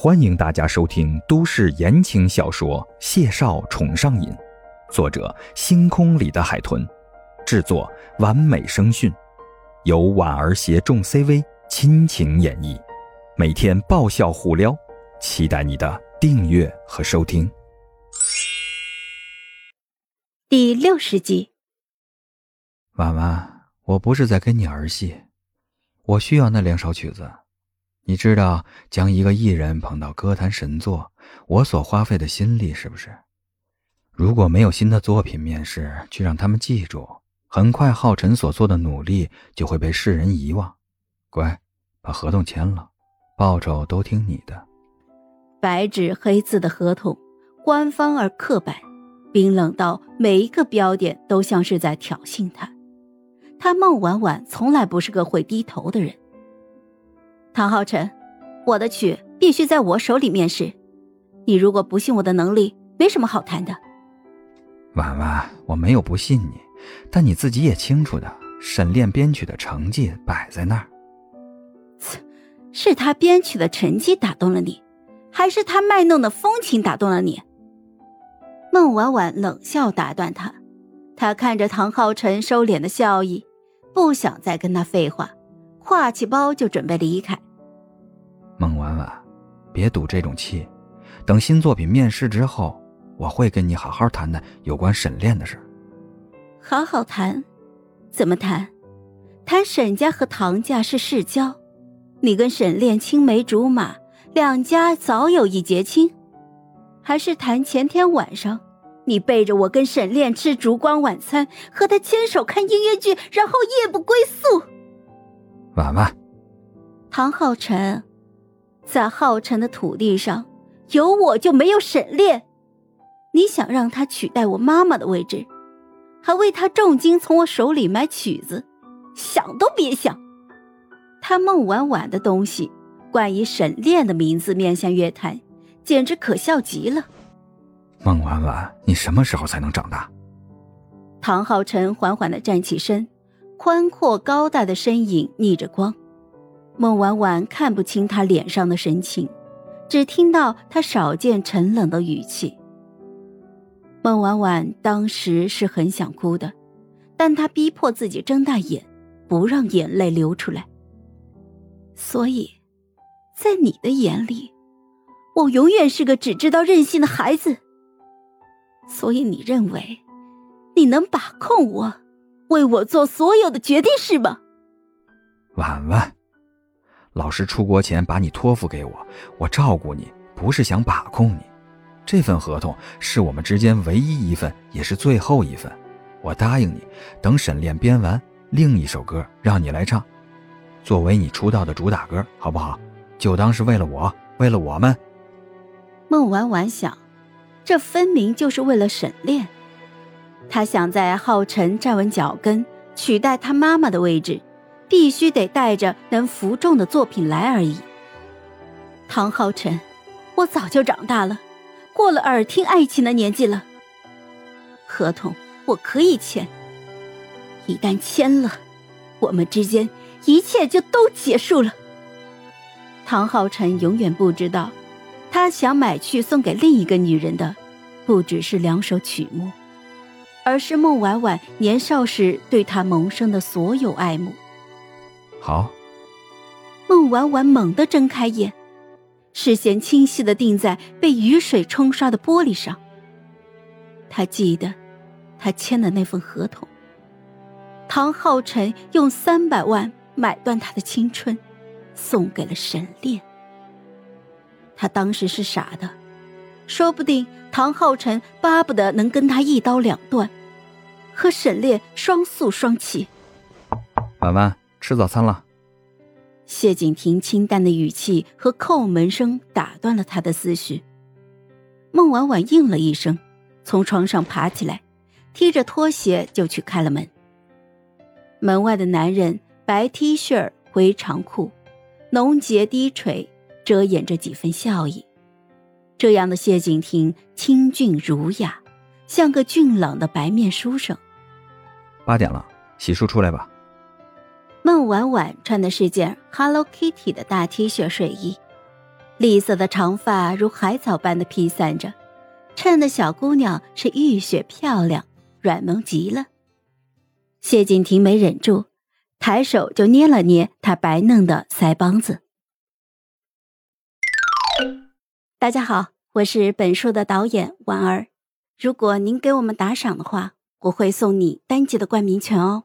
欢迎大家收听都市言情小说《谢少宠上瘾》，作者：星空里的海豚，制作：完美声讯，由婉儿携众 CV 亲情演绎，每天爆笑互撩，期待你的订阅和收听。第六十集，婉婉，我不是在跟你儿戏，我需要那两首曲子。你知道将一个艺人捧到歌坛神作，我所花费的心力是不是？如果没有新的作品面世，去让他们记住，很快浩辰所做的努力就会被世人遗忘。乖，把合同签了，报酬都听你的。白纸黑字的合同，官方而刻板，冰冷到每一个标点都像是在挑衅他。他孟婉婉从来不是个会低头的人。唐浩辰，我的曲必须在我手里面试。你如果不信我的能力，没什么好谈的。婉婉，我没有不信你，但你自己也清楚的，沈炼编曲的成绩摆在那儿。是他编曲的成绩打动了你，还是他卖弄的风情打动了你？孟婉婉冷笑打断他，他看着唐浩辰收敛的笑意，不想再跟他废话，挎起包就准备离开。别赌这种气。等新作品面世之后，我会跟你好好谈谈有关沈炼的事。好好谈？怎么谈？谈沈家和唐家是世交，你跟沈炼青梅竹马，两家早有一结亲？还是谈前天晚上你背着我跟沈炼吃烛光晚餐，和他牵手看音乐剧，然后夜不归宿？婉婉，唐浩辰。在浩辰的土地上，有我就没有沈炼。你想让他取代我妈妈的位置，还为他重金从我手里买曲子，想都别想。他孟婉婉的东西，冠以沈炼的名字面向乐坛，简直可笑极了。孟婉婉，你什么时候才能长大？唐浩辰缓缓的站起身，宽阔高大的身影逆着光。孟婉婉看不清他脸上的神情，只听到他少见沉冷的语气。孟婉婉当时是很想哭的，但她逼迫自己睁大眼，不让眼泪流出来。所以，在你的眼里，我永远是个只知道任性的孩子。所以你认为，你能把控我，为我做所有的决定是吗？婉婉。老师出国前把你托付给我，我照顾你，不是想把控你。这份合同是我们之间唯一一份，也是最后一份。我答应你，等沈炼编完另一首歌，让你来唱，作为你出道的主打歌，好不好？就当是为了我，为了我们。孟婉婉想，这分明就是为了沈炼。他想在浩辰站稳脚跟，取代他妈妈的位置。必须得带着能服众的作品来而已。唐浩辰，我早就长大了，过了耳听爱情的年纪了。合同我可以签，一旦签了，我们之间一切就都结束了。唐浩辰永远不知道，他想买去送给另一个女人的，不只是两首曲目，而是孟婉婉年少时对他萌生的所有爱慕。好。孟婉婉猛地睁开眼，视线清晰的定在被雨水冲刷的玻璃上。他记得，他签的那份合同。唐浩辰用三百万买断他的青春，送给了沈炼。他当时是傻的，说不定唐浩辰巴不得能跟他一刀两断，和沈炼双宿双栖。婉婉。吃早餐了。谢景亭清淡的语气和叩门声打断了他的思绪。孟婉婉应了一声，从床上爬起来，踢着拖鞋就去开了门。门外的男人白 T 恤灰长裤，浓睫低垂，遮掩着几分笑意。这样的谢景亭清俊儒雅，像个俊朗的白面书生。八点了，洗漱出来吧。婉婉穿的是件 Hello Kitty 的大 T 恤睡衣，栗色的长发如海草般的披散着，衬得小姑娘是浴血漂亮，软萌极了。谢景亭没忍住，抬手就捏了捏她白嫩的腮帮子。大家好，我是本书的导演婉儿。如果您给我们打赏的话，我会送你单集的冠名权哦。